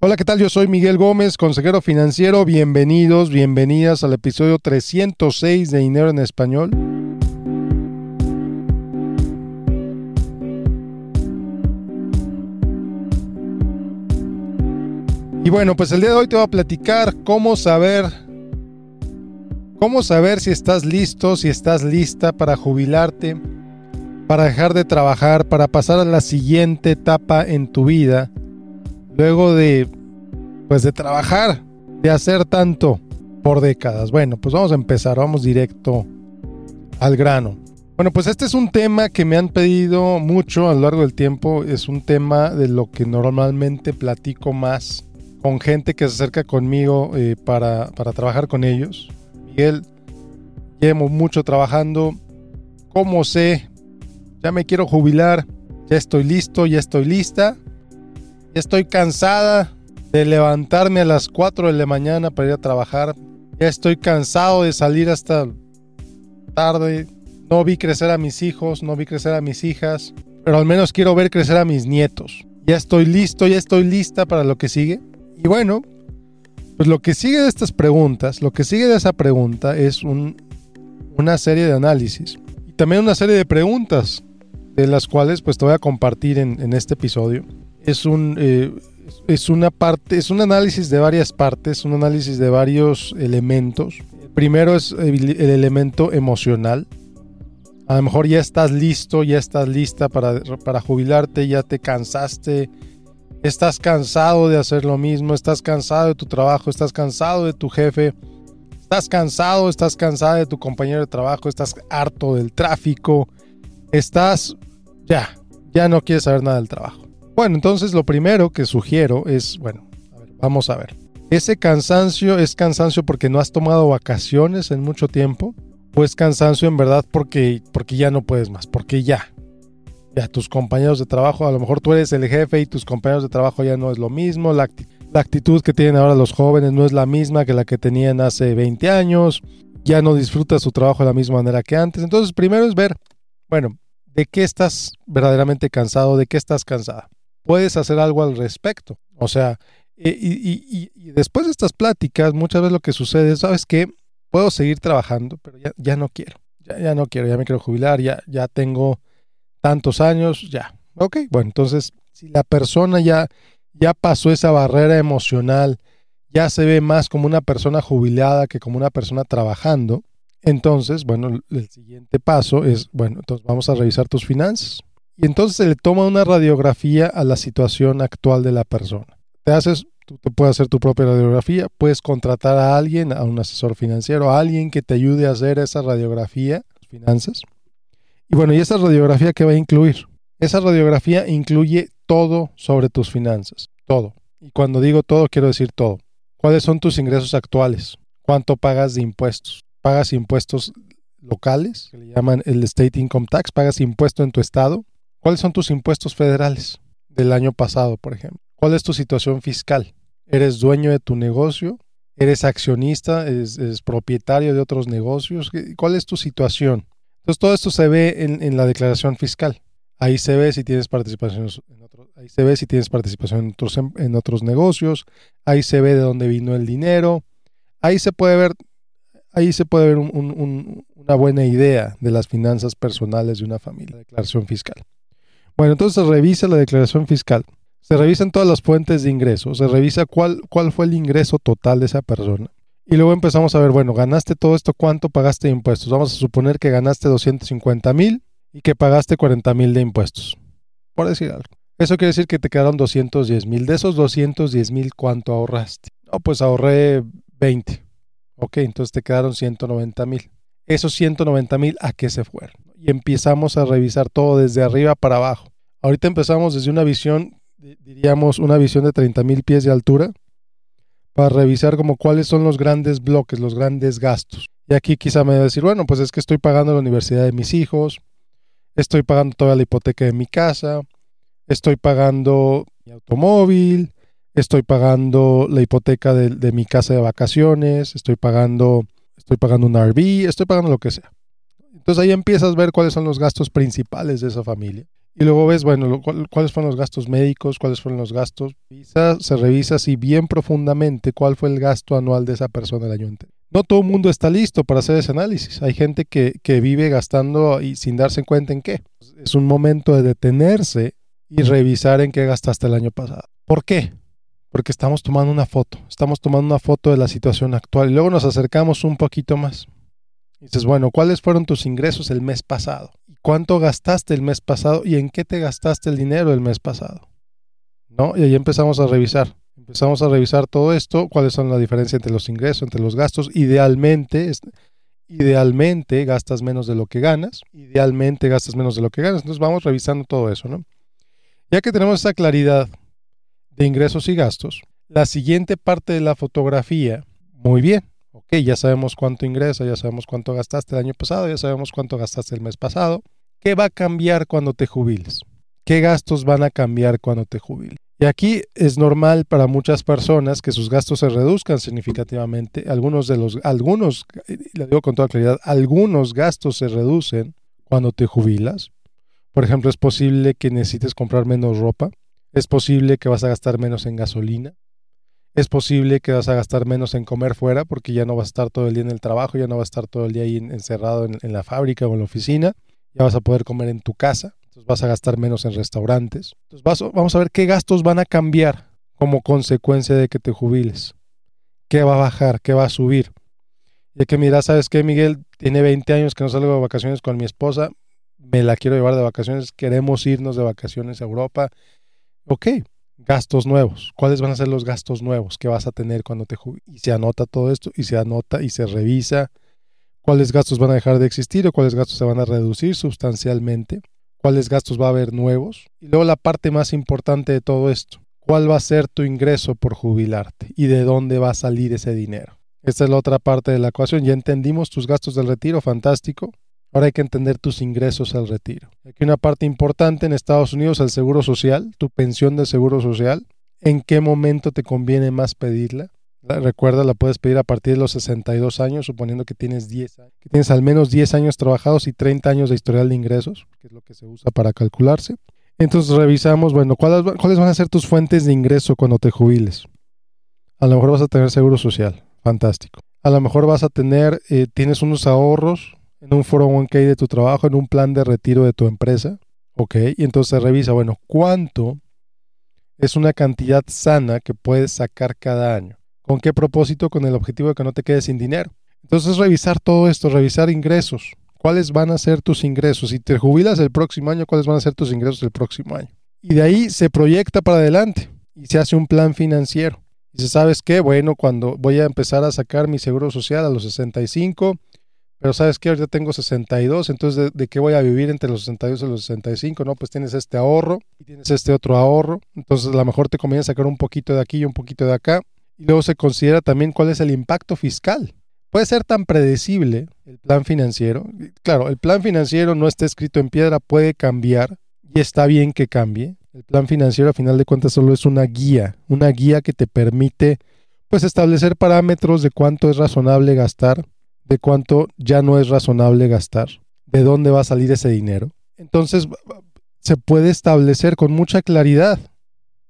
Hola, ¿qué tal? Yo soy Miguel Gómez, consejero financiero. Bienvenidos, bienvenidas al episodio 306 de Dinero en Español. Y bueno, pues el día de hoy te voy a platicar cómo saber cómo saber si estás listo, si estás lista para jubilarte, para dejar de trabajar, para pasar a la siguiente etapa en tu vida luego de, pues de trabajar, de hacer tanto por décadas. Bueno, pues vamos a empezar, vamos directo al grano. Bueno, pues este es un tema que me han pedido mucho a lo largo del tiempo. Es un tema de lo que normalmente platico más con gente que se acerca conmigo eh, para, para trabajar con ellos. Miguel, llevo mucho trabajando. ¿Cómo sé? Ya me quiero jubilar. Ya estoy listo, ya estoy lista estoy cansada de levantarme a las 4 de la mañana para ir a trabajar. Ya estoy cansado de salir hasta tarde. No vi crecer a mis hijos, no vi crecer a mis hijas, pero al menos quiero ver crecer a mis nietos. Ya estoy listo, ya estoy lista para lo que sigue. Y bueno, pues lo que sigue de estas preguntas, lo que sigue de esa pregunta es una serie de análisis y también una serie de preguntas de las cuales pues te voy a compartir en este episodio es un eh, es una parte, es un análisis de varias partes, un análisis de varios elementos. Primero es el, elemento emocional. A lo mejor ya estás listo, ya estás lista para, para jubilarte, ya te cansaste, estás cansado de hacer lo mismo, estás cansado de tu trabajo, estás cansado de tu jefe, estás cansado, estás cansada de tu compañero de trabajo, estás harto del tráfico, estás ya, ya no quieres saber nada del trabajo. Bueno, entonces lo primero que sugiero es, bueno, vamos a ver. ¿Ese cansancio es cansancio porque no has tomado vacaciones en mucho tiempo? ¿O es cansancio en verdad porque, porque ya no puedes más? Porque ya. Ya tus compañeros de trabajo, a lo mejor tú eres el jefe y tus compañeros de trabajo ya no es lo mismo. La, la actitud que tienen ahora los jóvenes no es la misma que la que tenían hace 20 años. Ya no disfrutas su trabajo de la misma manera que antes. Entonces, primero es ver, bueno, ¿de qué estás verdaderamente cansado? ¿De qué estás cansada? Puedes hacer algo al respecto. O sea, y, después de estas pláticas, muchas veces lo que sucede es, ¿sabes qué? Puedo seguir trabajando, pero ya, ya no quiero. Ya, ya, no quiero, ya me quiero jubilar, ya, ya tengo tantos años, ya. Ok, bueno, entonces, si la persona ya, ya pasó esa barrera emocional, ya se ve más como una persona jubilada que como una persona trabajando, entonces, bueno, el siguiente paso es, bueno, entonces vamos a revisar tus finanzas. Y entonces se le toma una radiografía a la situación actual de la persona. Te haces, tú puedes hacer tu propia radiografía, puedes contratar a alguien, a un asesor financiero, a alguien que te ayude a hacer esa radiografía, finanzas. Y bueno, ¿y esa radiografía qué va a incluir? Esa radiografía incluye todo sobre tus finanzas, todo. Y cuando digo todo, quiero decir todo. ¿Cuáles son tus ingresos actuales? ¿Cuánto pagas de impuestos? ¿Pagas impuestos locales, que le llaman el State Income Tax? ¿Pagas impuesto en tu estado? ¿Cuáles son tus impuestos federales del año pasado, por ejemplo? ¿Cuál es tu situación fiscal? ¿Eres dueño de tu negocio? ¿Eres accionista? ¿Eres, propietario de otros negocios? ¿Cuál es tu situación? Entonces todo esto se ve en, la declaración fiscal. Ahí se ve si tienes participación en otros, ahí se ve si tienes participación en otros, en otros negocios, ahí se ve de dónde vino el dinero, ahí se puede ver, ahí se puede ver una buena idea de las finanzas personales de una familia, la declaración fiscal. Bueno, entonces se revisa la declaración fiscal, se revisan todas las fuentes de ingreso, se revisa cuál, cuál fue el ingreso total de esa persona. Y luego empezamos a ver, bueno, ganaste todo esto, ¿cuánto pagaste de impuestos? Vamos a suponer que ganaste 250 mil y que pagaste 40 mil de impuestos, por decir algo. Eso quiere decir que te quedaron 210 mil. De esos 210 mil, ¿cuánto ahorraste? No, pues ahorré 20. Ok, entonces te quedaron 190 mil. Esos 190 mil, ¿a qué se fueron? Y empezamos a revisar todo desde arriba para abajo. Ahorita empezamos desde una visión, diríamos, una visión de 30 mil pies de altura para revisar como cuáles son los grandes bloques, los grandes gastos. Y aquí quizá me va a decir, bueno, pues es que estoy pagando la universidad de mis hijos, estoy pagando toda la hipoteca de mi casa, estoy pagando mi automóvil, estoy pagando la hipoteca de, de mi casa de vacaciones, estoy pagando, estoy pagando un RV, estoy pagando lo que sea. Entonces ahí empiezas a ver cuáles son los gastos principales de esa familia. Y luego ves, bueno, cuáles fueron los gastos médicos, cuáles fueron los gastos. se revisa así bien profundamente cuál fue el gasto anual de esa persona el año anterior. No todo el mundo está listo para hacer ese análisis. Hay gente que, que vive gastando y sin darse cuenta en qué. Es un momento de detenerse y revisar en qué gastaste el año pasado. ¿Por qué? Porque estamos tomando una foto, estamos tomando una foto de la situación actual y luego nos acercamos un poquito más. Dices, bueno, ¿cuáles fueron tus ingresos el mes pasado? ¿Y cuánto gastaste el mes pasado? ¿Y en qué te gastaste el dinero el mes pasado? ¿No? Y ahí empezamos a revisar. Empezamos a revisar todo esto, cuáles son la diferencia entre los ingresos, entre los gastos. Idealmente, idealmente gastas menos de lo que ganas. Idealmente gastas menos de lo que ganas. Entonces vamos revisando todo eso, ¿no? Ya que tenemos esa claridad de ingresos y gastos, la siguiente parte de la fotografía, muy bien, ok, ya sabemos cuánto ingresa, ya sabemos cuánto gastaste el año pasado, ya sabemos cuánto gastaste el mes pasado. ¿Qué va a cambiar cuando te jubiles? ¿Qué gastos van a cambiar cuando te jubiles? Y aquí es normal para muchas personas que sus gastos se reduzcan significativamente. Algunos de los, algunos, le digo con toda claridad, algunos gastos se reducen cuando te jubilas. Por ejemplo, es posible que necesites comprar menos ropa, es posible que vas a gastar menos en gasolina, es posible que vas a gastar menos en comer fuera porque ya no vas a estar todo el día en el trabajo, ya no vas a estar todo el día ahí encerrado en, la fábrica o en la oficina, ya vas a poder comer en tu casa, entonces vas a gastar menos en restaurantes. Entonces vamos a ver qué gastos van a cambiar como consecuencia de que te jubiles. ¿Qué va a bajar? ¿Qué va a subir? Y que mira, ¿sabes qué, Miguel? Tiene 20 años que no salgo de vacaciones con mi esposa me la quiero llevar de vacaciones, queremos irnos de vacaciones a Europa. Ok, gastos nuevos. ¿Cuáles van a ser los gastos nuevos que vas a tener cuando te? Y se anota todo esto y se anota y se revisa cuáles gastos van a dejar de existir o cuáles gastos se van a reducir sustancialmente, cuáles gastos va a haber nuevos. Y luego la parte más importante de todo esto, cuál va a ser tu ingreso por jubilarte y de dónde va a salir ese dinero. Esta es la otra parte de la ecuación. Ya entendimos tus gastos del retiro, fantástico. Ahora hay que entender tus ingresos al retiro. Aquí una parte importante en Estados Unidos, el seguro social, tu pensión de seguro social. ¿En qué momento te conviene más pedirla? Recuerda, la puedes pedir a partir de los 62 años, suponiendo que tienes 10 años, tienes al menos 10 años trabajados y 30 años de historial de ingresos, que es lo que se usa para calcularse. Entonces revisamos, bueno, ¿cuáles, cuáles van a ser tus fuentes de ingreso cuando te jubiles? A lo mejor vas a tener seguro social, fantástico. A lo mejor vas a tener, eh, tienes unos ahorros en un 401k de tu trabajo, en un plan de retiro de tu empresa. Ok, y entonces se revisa, bueno, ¿cuánto es una cantidad sana que puedes sacar cada año? ¿Con qué propósito? Con el objetivo de que no te quedes sin dinero. Entonces revisar todo esto, revisar ingresos. ¿Cuáles van a ser tus ingresos? Si te jubilas el próximo año, ¿cuáles van a ser tus ingresos el próximo año? Y de ahí se proyecta para adelante y se hace un plan financiero. Y se ¿sabes qué? Bueno, cuando voy a empezar a sacar mi seguro social a los 65, pero sabes que ahorita tengo 62, entonces ¿de, qué voy a vivir entre los 62 y los 65? No, pues tienes este ahorro y tienes este otro ahorro, entonces a lo mejor te conviene sacar un poquito de aquí y un poquito de acá. Y luego se considera también cuál es el impacto fiscal. Puede ser tan predecible el plan financiero. Claro, el plan financiero no está escrito en piedra, puede cambiar y está bien que cambie. El plan financiero a final de cuentas solo es una guía, una guía que te permite pues establecer parámetros de cuánto es razonable gastar de cuánto ya no es razonable gastar, de dónde va a salir ese dinero. Entonces se puede establecer con mucha claridad.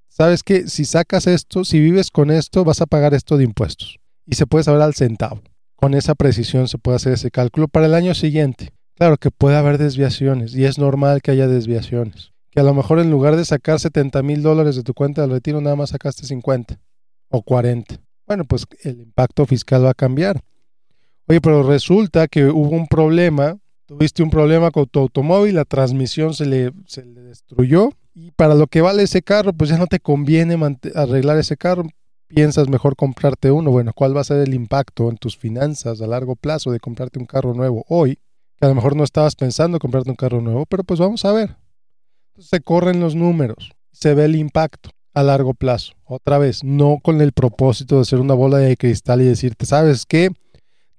Sabes que si sacas esto, si vives con esto, vas a pagar esto de impuestos. Y se puede saber al centavo. Con esa precisión se puede hacer ese cálculo para el año siguiente. Claro que puede haber desviaciones y es normal que haya desviaciones. Que a lo mejor en lugar de sacar 70 mil dólares de tu cuenta del retiro, nada más sacaste 50 o 40. Bueno, pues el impacto fiscal va a cambiar. Oye, pero resulta que hubo un problema, tuviste un problema con tu automóvil, la transmisión se le, se le destruyó y para lo que vale ese carro, pues ya no te conviene arreglar ese carro, piensas mejor comprarte uno. Bueno, ¿cuál va a ser el impacto en tus finanzas a largo plazo de comprarte un carro nuevo hoy? Que a lo mejor no estabas pensando comprarte un carro nuevo, pero pues vamos a ver. Entonces se corren los números, se ve el impacto a largo plazo. Otra vez, no con el propósito de hacer una bola de cristal y decirte, ¿sabes qué?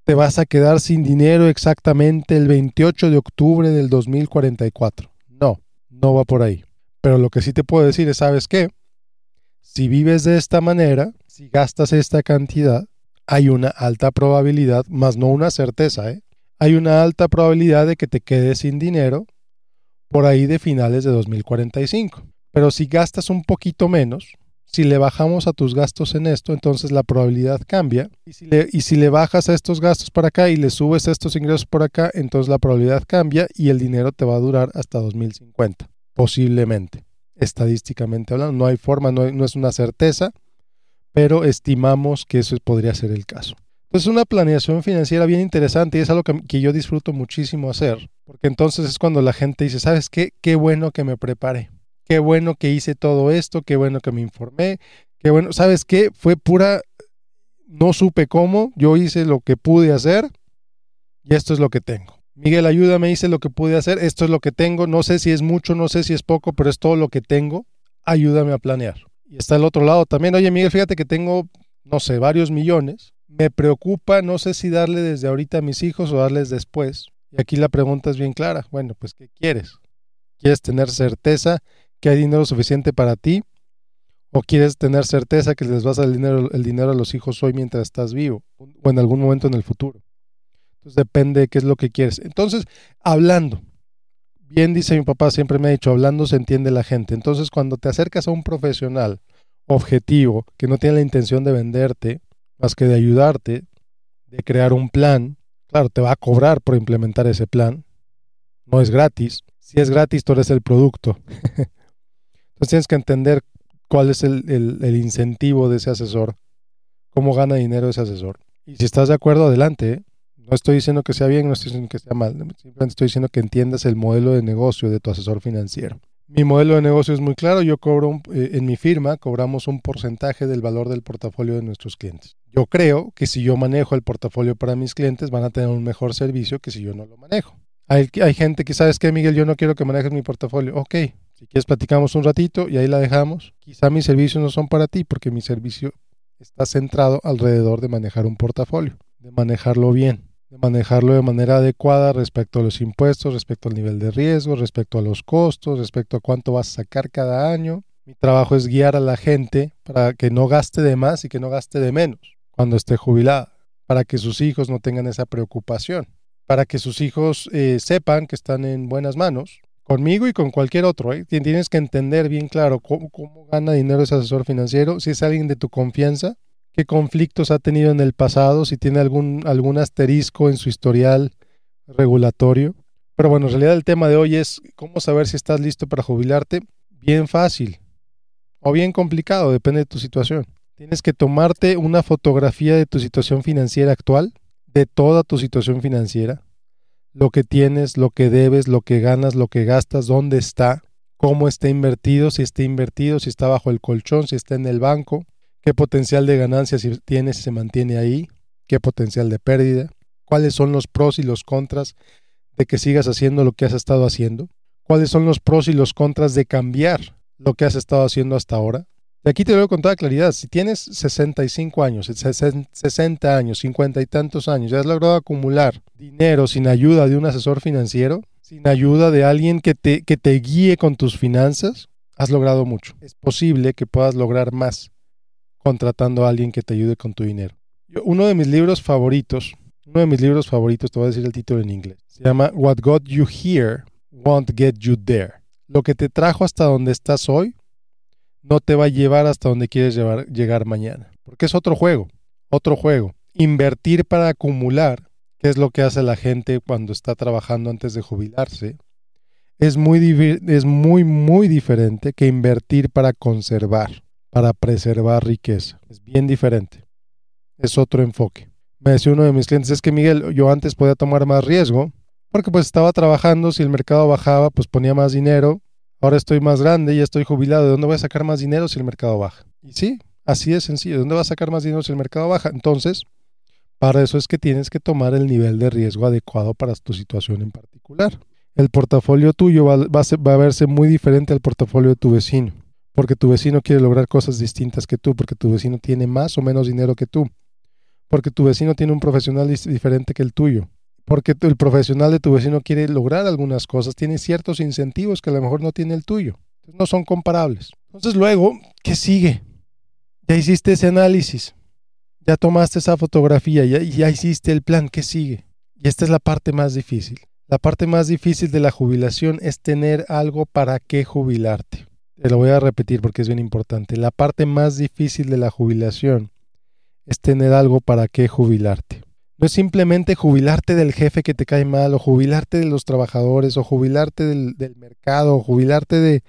Te vas a quedar sin dinero exactamente el 28 de octubre del 2044. No, no va por ahí. Pero lo que sí te puedo decir es, ¿sabes qué? Si vives de esta manera, si gastas esta cantidad, hay una alta probabilidad, más no una certeza, ¿eh? hay una alta probabilidad de que te quedes sin dinero por ahí de finales de 2045. Pero si gastas un poquito menos, si le bajamos a tus gastos en esto, entonces la probabilidad cambia. Y si, le, y si le bajas a estos gastos para acá y le subes a estos ingresos por acá, entonces la probabilidad cambia y el dinero te va a durar hasta 2050, posiblemente, estadísticamente hablando. No hay forma, no, es una certeza, pero estimamos que eso podría ser el caso. Entonces, una planeación financiera bien interesante y es algo que, que yo disfruto muchísimo hacer, porque entonces es cuando la gente dice, ¿sabes qué? Qué bueno que me preparé qué bueno que hice todo esto, qué bueno que me informé, qué bueno, ¿sabes qué? Fue pura, no supe cómo, yo hice lo que pude hacer y esto es lo que tengo. Miguel, ayúdame, hice lo que pude hacer, esto es lo que tengo, no sé si es mucho, no sé si es poco, pero es todo lo que tengo, ayúdame a planear. Y está el otro lado también, oye Miguel, fíjate que tengo, no sé, varios millones, me preocupa, no sé si darle desde ahorita a mis hijos o darles después. Y aquí la pregunta es bien clara, bueno, pues ¿qué quieres? ¿Quieres tener certeza que hay dinero suficiente para ti? ¿O quieres tener certeza que les vas a dar el dinero, a los hijos hoy mientras estás vivo o en algún momento en el futuro? Entonces depende de qué es lo que quieres. Entonces, hablando, bien dice mi papá, siempre me ha dicho, hablando se entiende la gente. Entonces, cuando te acercas a un profesional objetivo que no tiene la intención de venderte, más que de ayudarte, de crear un plan, claro, te va a cobrar por implementar ese plan. No es gratis. Si es gratis, tú eres el producto. Entonces tienes que entender cuál es el, incentivo de ese asesor, cómo gana dinero ese asesor. Y si estás de acuerdo, adelante. ¿eh? No estoy diciendo que sea bien, no estoy diciendo que sea mal. Simplemente estoy diciendo que entiendas el modelo de negocio de tu asesor financiero. Mi modelo de negocio es muy claro. Yo cobro, eh, en mi firma, cobramos un porcentaje del valor del portafolio de nuestros clientes. Yo creo que si yo manejo el portafolio para mis clientes, van a tener un mejor servicio que si yo no lo manejo. Hay, hay gente que, ¿sabes qué, Miguel? Yo no quiero que manejes mi portafolio. Ok, si quieres, platicamos un ratito y ahí la dejamos. Quizá mis servicios no son para ti porque mi servicio está centrado alrededor de manejar un portafolio, de manejarlo bien, de manejarlo de manera adecuada respecto a los impuestos, respecto al nivel de riesgo, respecto a los costos, respecto a cuánto vas a sacar cada año. Mi trabajo es guiar a la gente para que no gaste de más y que no gaste de menos cuando esté jubilada, para que sus hijos no tengan esa preocupación, para que sus hijos eh, sepan que están en buenas manos conmigo y con cualquier otro. ¿eh? Tienes que entender bien claro cómo, gana dinero ese asesor financiero, si es alguien de tu confianza, qué conflictos ha tenido en el pasado, si tiene algún, algún asterisco en su historial regulatorio. Pero bueno, en realidad el tema de hoy es cómo saber si estás listo para jubilarte. Bien fácil o bien complicado, depende de tu situación. Tienes que tomarte una fotografía de tu situación financiera actual, de toda tu situación financiera, lo que tienes, lo que debes, lo que ganas, lo que gastas, dónde está, cómo está invertido, si está invertido, si está bajo el colchón, si está en el banco, qué potencial de ganancia si tiene, si se mantiene ahí, qué potencial de pérdida, cuáles son los pros y los contras de que sigas haciendo lo que has estado haciendo, cuáles son los pros y los contras de cambiar lo que has estado haciendo hasta ahora, aquí te lo con toda claridad, si tienes 65 años, 60 años, 50 y tantos años, ya has logrado acumular dinero sin ayuda de un asesor financiero, sin ayuda de alguien que te, que te guíe con tus finanzas, has logrado mucho. Es posible que puedas lograr más contratando a alguien que te ayude con tu dinero. uno de mis libros favoritos, uno de mis libros favoritos, te voy a decir el título en inglés, se llama What Got You Here Won't Get You There. Lo que te trajo hasta donde estás hoy no te va a llevar hasta donde quieres llegar mañana. Porque es otro juego, otro juego. Invertir para acumular, que es lo que hace la gente cuando está trabajando antes de jubilarse, es muy, es muy, muy diferente que invertir para conservar, para preservar riqueza. Es bien diferente. Es otro enfoque. Me decía uno de mis clientes, es que Miguel, yo antes podía tomar más riesgo, porque pues estaba trabajando, si el mercado bajaba, pues ponía más dinero, Ahora estoy más grande, y estoy jubilado. ¿De dónde voy a sacar más dinero si el mercado baja? Y sí, así de sencillo. ¿De dónde vas a sacar más dinero si el mercado baja? Entonces, para eso es que tienes que tomar el nivel de riesgo adecuado para tu situación en particular. El portafolio tuyo va, a, verse muy diferente al portafolio de tu vecino, porque tu vecino quiere lograr cosas distintas que tú, porque tu vecino tiene más o menos dinero que tú, porque tu vecino tiene un profesional diferente que el tuyo, porque el profesional de tu vecino quiere lograr algunas cosas, tiene ciertos incentivos que a lo mejor no tiene el tuyo. no son comparables. Entonces luego, ¿qué sigue? Ya hiciste ese análisis, ya tomaste esa fotografía, ya, ya hiciste el plan, ¿qué sigue? Y esta es la parte más difícil. La parte más difícil de la jubilación es tener algo para qué jubilarte. Te lo voy a repetir porque es bien importante. La parte más difícil de la jubilación es tener algo para qué jubilarte. No es simplemente jubilarte del jefe que te cae mal, o jubilarte de los trabajadores, o jubilarte del, mercado, o jubilarte de,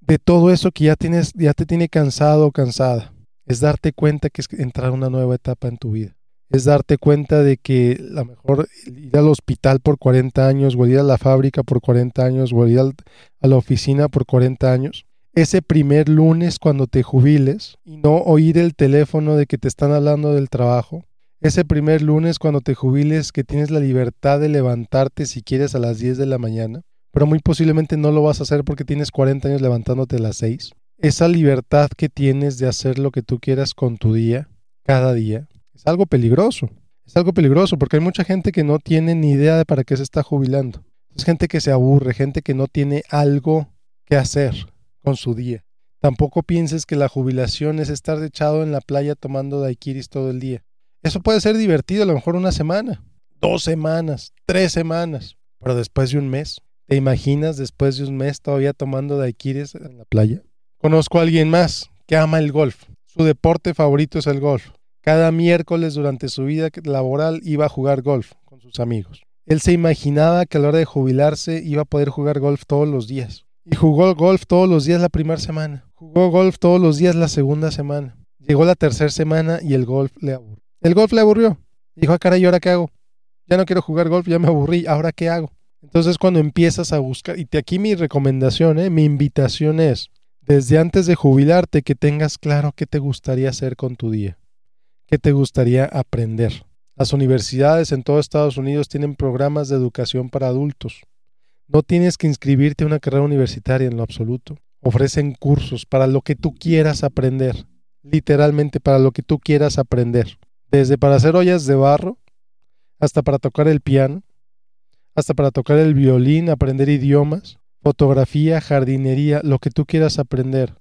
de todo eso que ya, tienes, ya te tiene cansado o cansada. Es darte cuenta que es entrar a una nueva etapa en tu vida es darte cuenta de que a lo mejor ir al hospital por 40 años, o ir a la fábrica por 40 años, o ir a la oficina por 40 años, ese primer lunes cuando te jubiles y no oír el teléfono de que te están hablando del trabajo, ese primer lunes cuando te jubiles que tienes la libertad de levantarte si quieres a las 10 de la mañana, pero muy posiblemente no lo vas a hacer porque tienes 40 años levantándote a las 6. Esa libertad que tienes de hacer lo que tú quieras con tu día, cada día, es algo peligroso. Es algo peligroso porque hay mucha gente que no tiene ni idea de para qué se está jubilando. Es gente que se aburre, gente que no tiene algo que hacer con su día. Tampoco pienses que la jubilación es estar echado en la playa tomando daiquiris todo el día. Eso puede ser divertido a lo mejor una semana, dos semanas, tres semanas, pero después de un mes, ¿te imaginas después de un mes todavía tomando daiquiris en la playa? Conozco a alguien más que ama el golf. Su deporte favorito es el golf. Cada miércoles durante su vida laboral iba a jugar golf con sus amigos. Él se imaginaba que a la hora de jubilarse iba a poder jugar golf todos los días. Y jugó golf todos los días la primera semana. Jugó golf todos los días la segunda semana. Llegó la tercera semana y el golf le aburrió. El golf le aburrió. Dijo, ah, caray, ¿y ahora qué hago? Ya no quiero jugar golf, ya me aburrí, ¿ahora qué hago? Entonces cuando empiezas a buscar, y aquí mi recomendación, ¿eh? mi invitación es, desde antes de jubilarte, que tengas claro qué te gustaría hacer con tu día. ¿Qué te gustaría aprender? Las universidades en todo Estados Unidos tienen programas de educación para adultos. No tienes que inscribirte a una carrera universitaria en lo absoluto. Ofrecen cursos para lo que tú quieras aprender. Literalmente para lo que tú quieras aprender. Desde para hacer ollas de barro, hasta para tocar el piano, hasta para tocar el violín, aprender idiomas, fotografía, jardinería, lo que tú quieras aprender.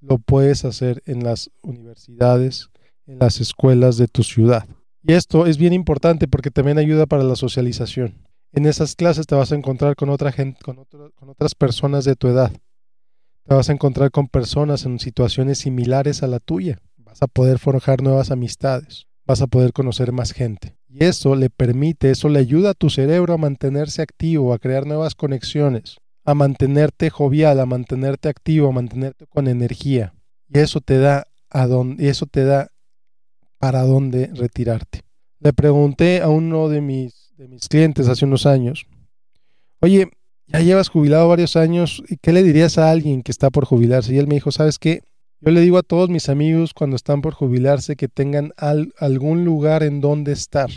Lo puedes hacer en las universidades en las escuelas de tu ciudad. Y esto es bien importante porque también ayuda para la socialización. En esas clases te vas a encontrar con otra gente, con, con otras personas de tu edad. Te vas a encontrar con personas en situaciones similares a la tuya. A poder forjar nuevas amistades. Vas a poder conocer más gente. Y eso le permite, eso le ayuda a tu cerebro a mantenerse activo, a crear nuevas conexiones, a mantenerte jovial, a mantenerte activo, a mantenerte con energía. Y eso te da a donde, eso te da para dónde retirarte. Le pregunté a uno de mis, de mis clientes hace unos años, oye, ya llevas jubilado varios años, ¿y qué le dirías a alguien que está por jubilarse? Y él me dijo, ¿sabes qué? Yo le digo a todos mis amigos cuando están por jubilarse que tengan algún lugar en donde estar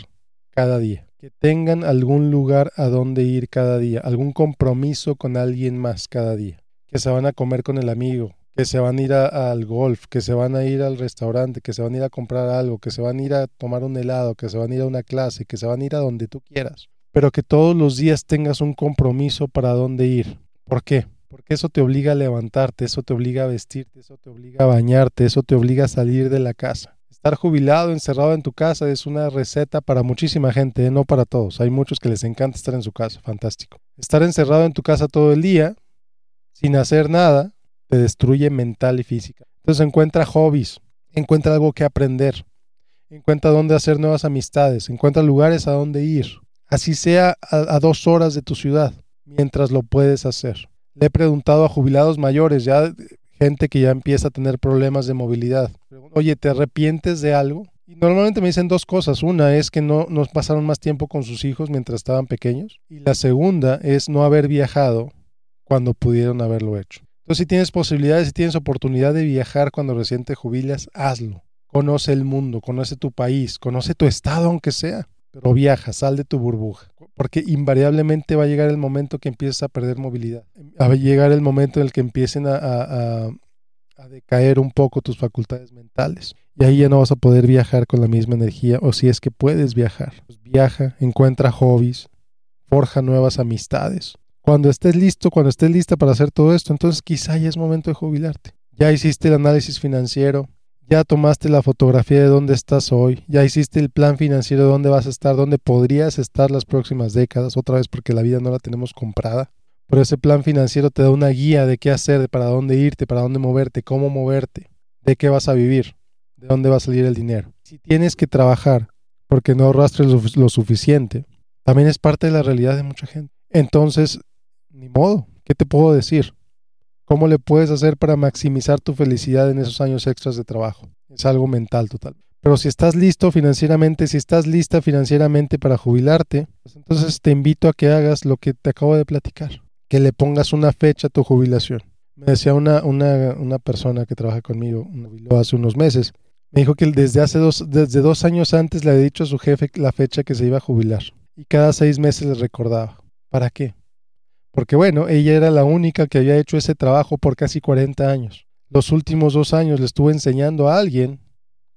cada día, que tengan algún lugar a donde ir cada día, algún compromiso con alguien más cada día, que se van a comer con el amigo, que se van a ir al golf, que se van a ir al restaurante, que se van a ir a comprar algo, que se van a ir a tomar un helado, que se van a ir a una clase, que se van a ir a donde tú quieras. Pero que todos los días tengas un compromiso para dónde ir. ¿Por qué? Porque eso te obliga a levantarte, eso te obliga a vestirte, eso te obliga a bañarte, eso te obliga a salir de la casa. Estar jubilado, encerrado en tu casa es una receta para muchísima gente, ¿eh? no para todos. Hay muchos que les encanta estar en su casa, fantástico. Estar encerrado en tu casa todo el día, sin hacer nada, te destruye mental y física. Entonces encuentra hobbies, encuentra algo que aprender, encuentra dónde hacer nuevas amistades, encuentra lugares a dónde ir, así sea a, dos horas de tu ciudad, mientras lo puedes hacer. Le he preguntado a jubilados mayores, ya gente que ya empieza a tener problemas de movilidad. Oye, ¿te arrepientes de algo? Y normalmente me dicen dos cosas. Una es que no nos pasaron más tiempo con sus hijos mientras estaban pequeños. Y la segunda es no haber viajado cuando pudieron haberlo hecho. Entonces, si tienes posibilidades, si tienes oportunidad de viajar cuando recién te jubilas, hazlo. Conoce el mundo, conoce tu país, conoce tu estado, aunque sea. Pero viaja, sal de tu burbuja. Porque invariablemente va a llegar el momento que empieces a perder movilidad. Va a llegar el momento en el que empiecen a, a, a decaer un poco tus facultades mentales. Y ahí ya no vas a poder viajar con la misma energía. O si es que puedes viajar. Pues viaja, encuentra hobbies, forja nuevas amistades cuando estés listo, cuando estés lista para hacer todo esto, entonces quizá ya es momento de jubilarte. Ya hiciste el análisis financiero, ya tomaste la fotografía de dónde estás hoy, ya hiciste el plan financiero de dónde vas a estar, dónde podrías estar las próximas décadas, otra vez porque la vida no la tenemos comprada. Pero ese plan financiero te da una guía de qué hacer, de para dónde irte, para dónde moverte, cómo moverte, de qué vas a vivir, de dónde va a salir el dinero. Si tienes que trabajar porque no ahorraste lo, suficiente, también es parte de la realidad de mucha gente. Entonces, ni modo, ¿qué te puedo decir? ¿Cómo le puedes hacer para maximizar tu felicidad en esos años extras de trabajo? Es algo mental total. Pero si estás listo financieramente, si estás lista financieramente para jubilarte, pues entonces te invito a que hagas lo que te acabo de platicar, que le pongas una fecha a tu jubilación. Me decía una, una, una persona que trabaja conmigo, hace unos meses, me dijo que desde hace dos, desde dos años antes le había dicho a su jefe la fecha que se iba a jubilar. Y cada seis meses le recordaba. ¿Para qué? Porque bueno, ella era la única que había hecho ese trabajo por casi 40 años. Los últimos dos años le estuvo enseñando a alguien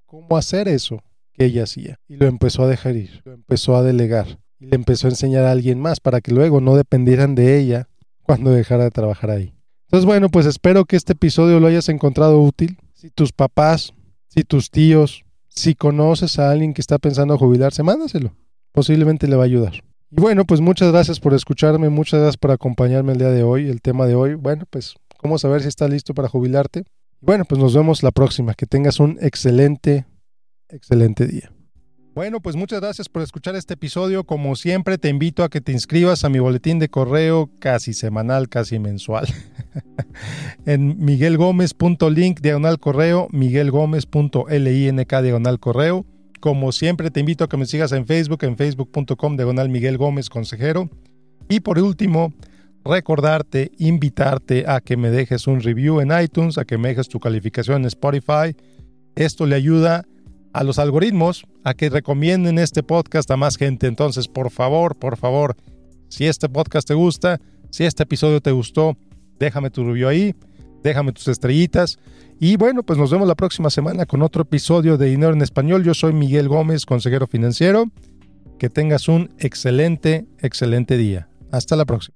cómo hacer eso que ella hacía. Y lo empezó a dejar ir, lo empezó a delegar. Y le empezó a enseñar a alguien más para que luego no dependieran de ella cuando dejara de trabajar ahí. Entonces bueno, pues espero que este episodio lo hayas encontrado útil. Si tus papás, si tus tíos, si conoces a alguien que está pensando jubilarse, mándaselo. Posiblemente le va a ayudar. Y bueno, pues muchas gracias por escucharme, muchas gracias por acompañarme el día de hoy, el tema de hoy. Bueno, pues cómo saber si estás listo para jubilarte. Bueno, pues nos vemos la próxima. Que tengas un excelente, excelente día. Bueno, pues muchas gracias por escuchar este episodio. Como siempre, te invito a que te inscribas a mi boletín de correo casi semanal, casi mensual. en miguelgomez.link diagonal correo, miguelgomez.link diagonal correo. Como siempre, te invito a que me sigas en Facebook, en facebook.com diagonal Miguel Gómez, consejero. Y por último, recordarte, invitarte a que me dejes un review en iTunes, a que me dejes tu calificación en Spotify. Esto le ayuda a los algoritmos a que recomienden este podcast a más gente. Entonces, por favor, por favor, si este podcast te gusta, si este episodio te gustó, déjame tu review ahí, déjame tus estrellitas y bueno, pues nos vemos la próxima semana con otro episodio de Dinero en Español. Yo soy Miguel Gómez, consejero financiero. Que tengas un excelente, excelente día. Hasta la próxima.